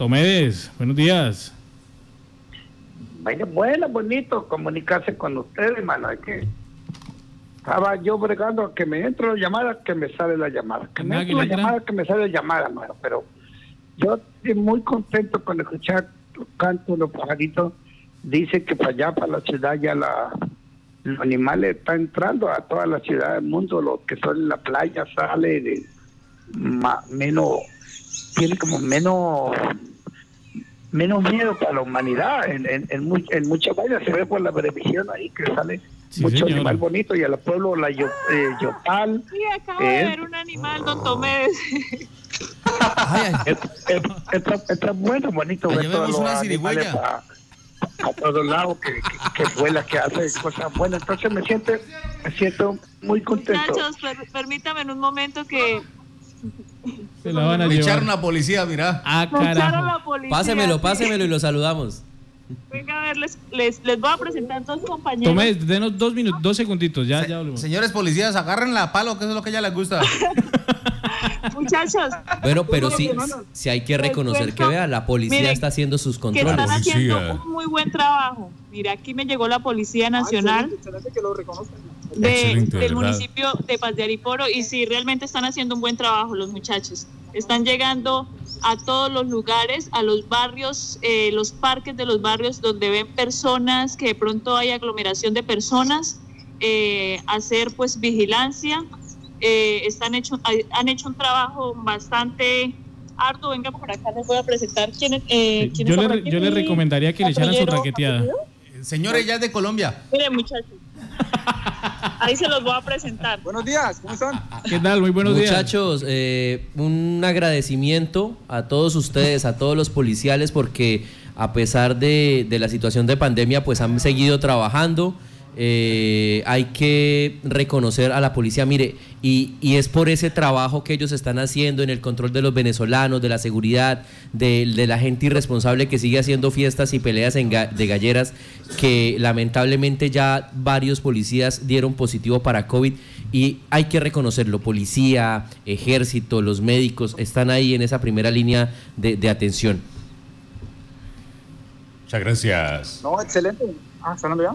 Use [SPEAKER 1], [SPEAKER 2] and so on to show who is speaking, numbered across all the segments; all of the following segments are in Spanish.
[SPEAKER 1] Tomedes, buenos días.
[SPEAKER 2] Vaya, bueno, bonito comunicarse con ustedes, hermano. Es que estaba yo bregando a que me entre la llamada, que me sale la llamada. Que me entre la llamada, que me sale la llamada, hermano. Pero yo estoy muy contento con escuchar tu canto, los pajaritos. Dice que para allá, para la ciudad, ya la, los animales están entrando a toda la ciudad del mundo. Los que son en la playa sale de menos, tiene como menos menos miedo para la humanidad. En, en, en, en muchas vainas se ve por la televisión ahí que sale mucho animal bonito y al pueblo la yo, eh, Yopal.
[SPEAKER 3] Sí, acabo de ver un animal, don Tomé.
[SPEAKER 2] Está bueno, bonito ver todos los animales a, a todos lados que, que, que, vuela, que hace cosas buenas. Entonces me siento, me siento muy contento.
[SPEAKER 3] Muchachos, per, permítame en un momento que
[SPEAKER 4] se la van a echar una policía, mira.
[SPEAKER 1] Ah, carajo.
[SPEAKER 5] Pásemelo, pásemelo y lo saludamos.
[SPEAKER 3] Venga a ver, les, les, les voy a presentar dos compañeros.
[SPEAKER 1] Tomé, denos dos minutos, dos segunditos, ya, Se, ya
[SPEAKER 4] volvemos. Señores policías, agarren la palo, que eso es lo que a ella les gusta.
[SPEAKER 3] Muchachos.
[SPEAKER 5] Bueno, pero sí, sí hay que reconocer que vea, la policía miren, está haciendo sus controles.
[SPEAKER 3] Que están haciendo un muy buen trabajo. Mira, aquí me llegó la Policía Nacional. Ah, excelente, excelente que lo reconozcan de, del municipio de Paz de Ariporo y sí, realmente están haciendo un buen trabajo los muchachos. Están llegando a todos los lugares, a los barrios, eh, los parques de los barrios donde ven personas, que de pronto hay aglomeración de personas, eh, hacer pues vigilancia. Eh, están hecho, han hecho un trabajo bastante arduo. Venga por acá, les voy a presentar quién, eh,
[SPEAKER 1] yo, le, yo le recomendaría que le echaran su raqueteada.
[SPEAKER 4] Señores, ya es de Colombia.
[SPEAKER 3] Miren, muchachos. Ahí se los voy a presentar.
[SPEAKER 6] Buenos días, ¿cómo están?
[SPEAKER 1] ¿Qué tal? Muy buenos
[SPEAKER 5] días. Muchachos, eh, un agradecimiento a todos ustedes, a todos los policiales, porque a pesar de, de la situación de pandemia, pues han seguido trabajando eh, hay que reconocer a la policía, mire, y, y, es por ese trabajo que ellos están haciendo en el control de los venezolanos, de la seguridad, de, de la gente irresponsable que sigue haciendo fiestas y peleas en ga, de galleras, que lamentablemente ya varios policías dieron positivo para COVID y hay que reconocerlo, policía, ejército, los médicos están ahí en esa primera línea de, de atención.
[SPEAKER 4] Muchas gracias.
[SPEAKER 6] No, excelente. Ah, ¿están ya?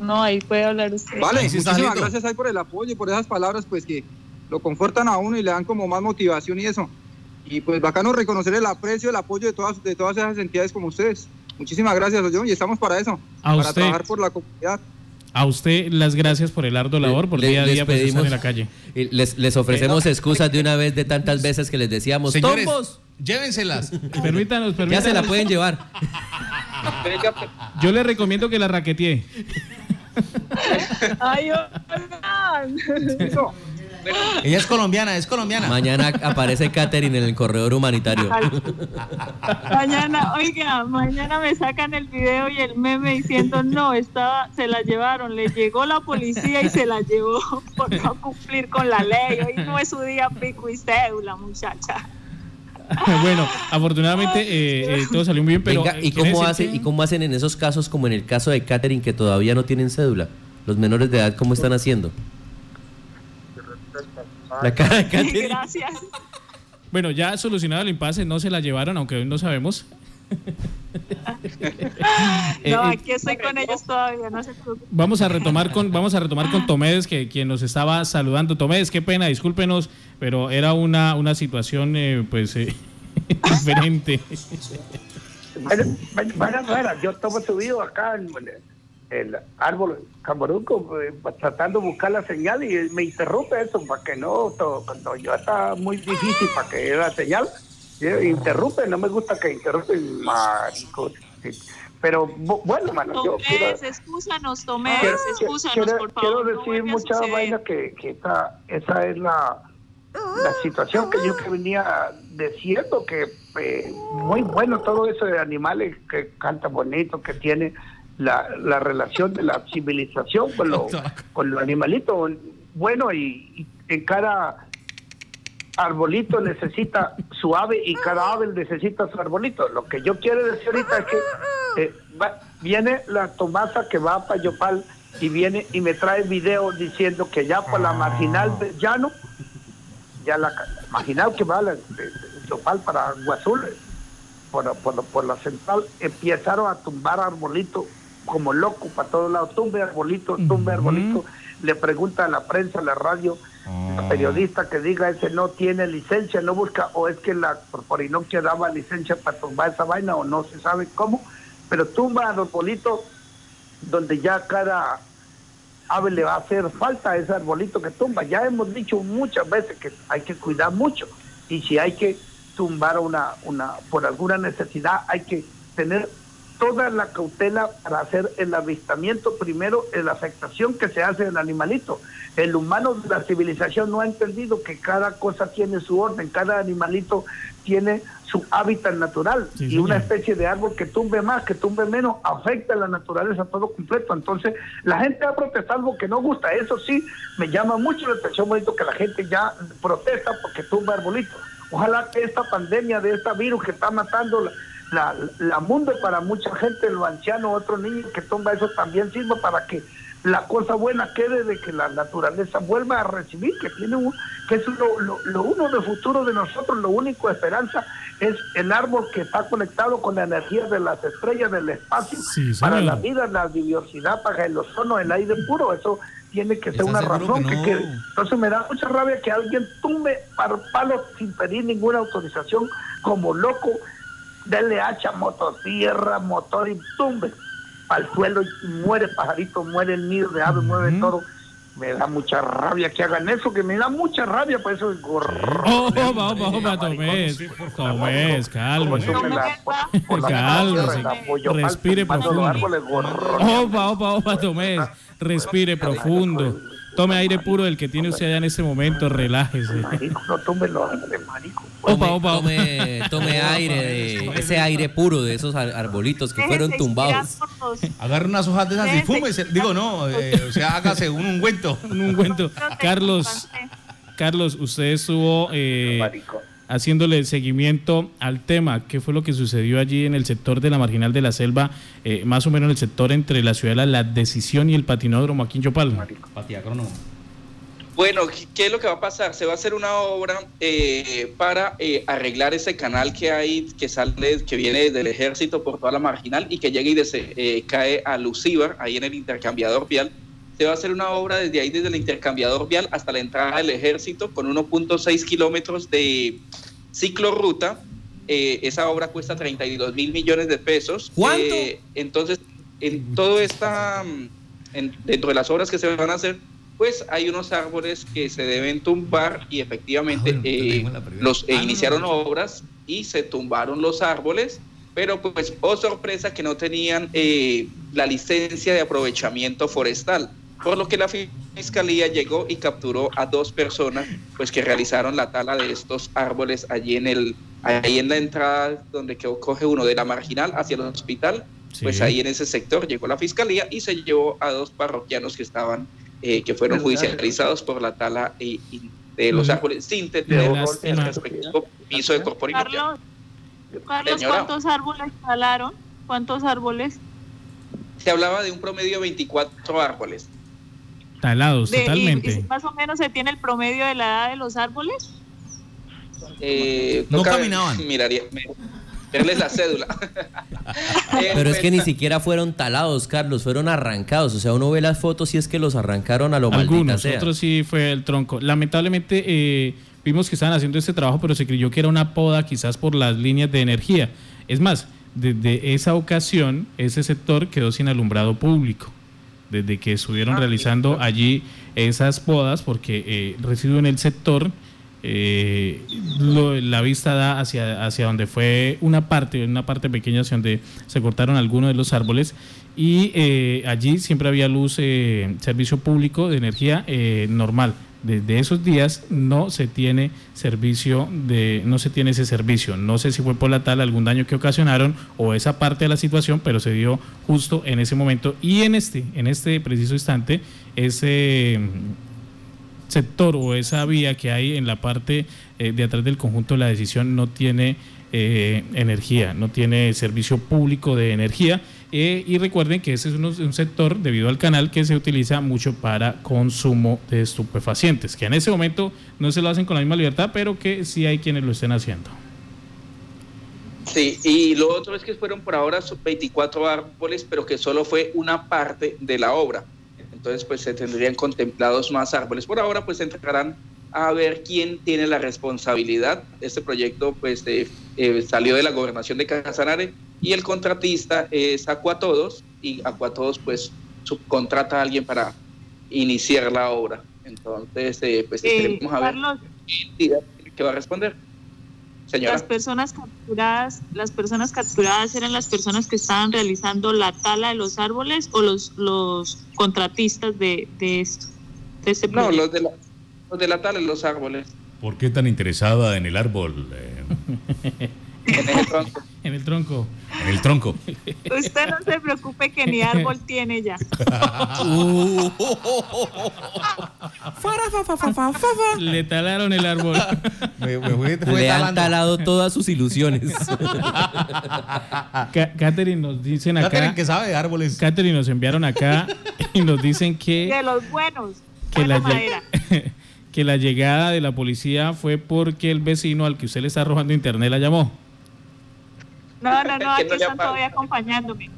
[SPEAKER 3] No, ahí puede hablar usted.
[SPEAKER 6] Vale, muchísimas gracias ahí por el apoyo y por esas palabras, pues que lo confortan a uno y le dan como más motivación y eso. Y pues bacano reconocer el aprecio, el apoyo de todas, de todas esas entidades como ustedes. Muchísimas gracias, John, y estamos para eso,
[SPEAKER 1] a
[SPEAKER 6] para
[SPEAKER 1] usted,
[SPEAKER 6] trabajar por la comunidad.
[SPEAKER 1] A usted las gracias por el arduo labor, por
[SPEAKER 5] Le-
[SPEAKER 1] día a día
[SPEAKER 5] pedimos-
[SPEAKER 1] estar en la calle.
[SPEAKER 5] y Les, les ofrecemos excusas de una vez de tantas veces que les decíamos,
[SPEAKER 4] Señores,
[SPEAKER 5] ¡tombos!
[SPEAKER 4] llévenselas.
[SPEAKER 1] Permítanos,
[SPEAKER 5] Ya
[SPEAKER 1] permítanos.
[SPEAKER 5] se la pueden llevar.
[SPEAKER 1] Yo le recomiendo que la raquetee.
[SPEAKER 3] Ay, oigan.
[SPEAKER 4] Ella es colombiana, es colombiana.
[SPEAKER 5] Mañana aparece Katherine en el corredor humanitario.
[SPEAKER 3] Mañana, oiga, mañana me sacan el video y el meme diciendo no, estaba, se la llevaron, le llegó la policía y se la llevó por no cumplir con la ley. Hoy no es su día pico y cédula, muchacha.
[SPEAKER 1] bueno, afortunadamente eh, eh, todo salió muy bien, pero
[SPEAKER 5] Venga, ¿y
[SPEAKER 1] eh, quiere
[SPEAKER 5] cómo,
[SPEAKER 1] decir
[SPEAKER 5] hace,
[SPEAKER 1] que-
[SPEAKER 5] ¿y cómo hacen en esos casos, como en el caso de Katherine, que todavía no tienen cédula? Los menores de edad, ¿cómo están haciendo? La cara de Katherine.
[SPEAKER 3] Gracias.
[SPEAKER 1] Bueno, ya solucionado el impasse, no se la llevaron, aunque hoy no sabemos. Eh,
[SPEAKER 3] No,
[SPEAKER 1] eh,
[SPEAKER 3] aquí estoy con ellos todavía, no se preocupen.
[SPEAKER 1] Vamos a retomar con vamos a retomar con Tomedes que quien nos estaba saludando. Tomedes, qué pena, discúlpenos, pero era una una situación eh, pues eh, diferente.
[SPEAKER 2] Vaya, vaya, yo estaba subido acá en el, árbol Camaruco eh, tratando de buscar la señal y me interrumpe eso para que no, to- cuando yo está muy difícil para que la señal, eh, interrumpe, no me gusta que interrumpen, marico. sí. Pero bu- bueno, mano, yo quiero,
[SPEAKER 3] Tomés, excúsanos, Tomés,
[SPEAKER 2] quiero,
[SPEAKER 3] excúsanos,
[SPEAKER 2] quiero-
[SPEAKER 3] por
[SPEAKER 2] quiero
[SPEAKER 3] favor. no
[SPEAKER 2] decir
[SPEAKER 3] a
[SPEAKER 2] muchas vainas que, que esa, esa es la, la situación que yo que venía diciendo, que eh, muy bueno todo eso de animales que canta bonito, que tiene la, la relación de la civilización con los con los animalitos. Bueno, y, y en cada arbolito necesita su ave y cada ave necesita su arbolito. Lo que yo quiero decir ahorita es que eh, va- viene la Tomasa que va para Yopal y viene y me trae video diciendo que ya por la marginal del llano, ya la, marginal que va a la- de, de Yopal para Guazul, por, la central, empezaron a tumbar arbolitos como loco para todos lados, tumbe arbolito, tumbe arbolito, le pregunta a la prensa, a la radio, ah. periodista que diga ese no tiene licencia, no busca, o es que la Corporinoquia daba licencia para tumbar esa vaina, o no se sabe cómo, pero tumba arbolito donde ya cada ave le va a hacer falta ese arbolito que tumba. Ya hemos dicho muchas veces que hay que cuidar mucho, y si hay que tumbar una, una, por alguna necesidad, hay que tener toda la cautela para hacer el avistamiento primero la afectación que se hace del animalito. El humano de la civilización no ha entendido que cada cosa tiene su orden, cada animalito tiene su hábitat natural y una especie de árbol que tumbe más, que tumbe menos, afecta a la naturaleza todo completo. Entonces, la gente ha protestado algo que no gusta. Eso sí, me llama mucho la atención, bonito, que la gente ya protesta porque tumba arbolitos. Ojalá que esta pandemia de esta virus que está matando la, la, mundo para mucha gente, los ancianos, otros niños que tumba eso también sirva para que la cosa buena quede de que la naturaleza vuelva a recibir, que tiene un, que es lo, lo, uno de futuro de nosotros, lo único esperanza es el árbol que está conectado con la energía de las estrellas del espacio para la vida, la biodiversidad, para el ozono, el aire puro, eso tiene que ser una razón que, quede. Entonces me da mucha rabia que alguien tumbe para palos sin pedir ninguna autorización como loco, denle hacha, motosierra, motor y tumbe al suelo y muere pajarito, muere el nido de ave, muere todo. Me da mucha rabia que hagan eso, que me da mucha rabia, por eso es gorro.
[SPEAKER 1] Oh, vamos, vamos, Tomés. Tomés, cálmese. Cálmese. Respire profundo. Opa, opa, opa, Tomés. Respire profundo. Tome aire puro el que tiene usted allá en este momento, relájese.
[SPEAKER 2] Marico, no tome los marico.
[SPEAKER 5] Opa, opa, tome, tome aire, de, ese aire puro de esos arbolitos que fueron tumbados.
[SPEAKER 4] Agarre unas hojas de esas y fúmese. Digo, no, eh, o sea, hágase un ungüento.
[SPEAKER 1] Un ungüento. Carlos, Carlos, usted estuvo... Eh, haciéndole seguimiento al tema, qué fue lo que sucedió allí en el sector de la marginal de la selva, eh, más o menos en el sector entre la ciudad de la decisión y el patinódromo aquí en Chopal.
[SPEAKER 7] Bueno, ¿qué es lo que va a pasar? Se va a hacer una obra eh, para eh, arreglar ese canal que hay, que sale, que viene del ejército por toda la marginal y que llega y se, cae a Lucíbar, ahí en el intercambiador vial. Se va a hacer una obra desde ahí, desde el intercambiador vial hasta la entrada del ejército, con 1.6 kilómetros de ciclorruta. Eh, esa obra cuesta 32 mil millones de pesos.
[SPEAKER 5] ¿Cuánto?
[SPEAKER 7] Eh, entonces, en todo esta, dentro de las obras que se van a hacer, pues hay unos árboles que se deben tumbar y efectivamente ah, eh, los ah, iniciaron obras y se tumbaron los árboles, pero pues, oh sorpresa que no tenían la licencia de aprovechamiento forestal por lo que la fiscalía llegó y capturó a dos personas pues que realizaron la tala de estos árboles allí en el ahí en la entrada donde coge uno de la marginal hacia el hospital pues ahí en ese sector llegó la fiscalía y se llevó a dos parroquianos que estaban eh, que fueron judicializados por la tala de los árboles sin tener el respectivo piso de
[SPEAKER 3] corporación Carlos, ¿cuántos árboles talaron? ¿Cuántos árboles?
[SPEAKER 7] Se hablaba de un promedio de 24 árboles.
[SPEAKER 1] Talados, totalmente.
[SPEAKER 3] más o menos se tiene el promedio de la edad de los árboles.
[SPEAKER 7] Eh,
[SPEAKER 4] no caminaban.
[SPEAKER 7] Miraría, verles la cédula.
[SPEAKER 5] Pero es que ni siquiera fueron talados, Carlos, fueron arrancados. O sea, uno ve las fotos y es que los arrancaron a lo
[SPEAKER 1] Algunos, otros sí fue el tronco. Lamentablemente eh, vimos que estaban haciendo este trabajo, pero se creyó que era una poda quizás por las líneas de energía. Es más, desde esa ocasión, ese sector quedó sin alumbrado público desde que estuvieron ah, realizando allí esas podas, porque eh, resido en el sector, eh, la vista da hacia, hacia donde fue una parte, una parte pequeña hacia donde se cortaron algunos de los árboles. Y eh, allí siempre había luz, servicio público de energía normal desde esos días no se tiene servicio de no se tiene ese servicio. No sé si fue por la tal algún daño que ocasionaron o esa parte de la situación pero se dio justo en ese momento. Y en este en este preciso instante ese mm, sector o esa vía que hay en la parte eh, de atrás del conjunto de la decisión no tiene eh, energía no tiene servicio público de energía eh, y recuerden que ese es un, sector, debido al canal, que se utiliza mucho para consumo de estupefacientes, que en ese momento no se lo hacen con la misma libertad, pero que sí hay quienes lo estén haciendo.
[SPEAKER 7] Sí, y lo otro es que fueron por ahora 24 árboles, pero que solo fue una parte de la obra. Entonces, pues se tendrían contemplados más árboles. Por ahora, pues se a ver quién tiene la responsabilidad. Este proyecto, pues, eh, salió de la gobernación de Casanare y el contratista es Acuatodos y Acuatodos, pues, subcontrata a alguien para iniciar la obra. Entonces, eh, pues, eh, a ver qué va a responder.
[SPEAKER 3] Las personas capturadas, las personas capturadas eran las personas que estaban realizando la tala de los árboles o los los contratistas de, de esto. De este
[SPEAKER 7] no, los de, la, de la tala de los árboles.
[SPEAKER 8] ¿Por qué tan interesada en el árbol?
[SPEAKER 7] Eh? en el tronco.
[SPEAKER 1] En el tronco.
[SPEAKER 8] En el tronco.
[SPEAKER 3] Usted no se preocupe que ni árbol tiene ya.
[SPEAKER 1] Le talaron el árbol.
[SPEAKER 5] Le han talado todas sus ilusiones.
[SPEAKER 1] Catherine nos dicen acá.
[SPEAKER 8] Catherine que sabe de árboles.
[SPEAKER 1] Catherine nos enviaron acá y nos dicen que.
[SPEAKER 3] De los buenos.
[SPEAKER 1] Que la, que la llegada de la policía fue porque el vecino al que usted le está arrojando internet la llamó.
[SPEAKER 3] No, no, no, aquí están todavía acompañándome.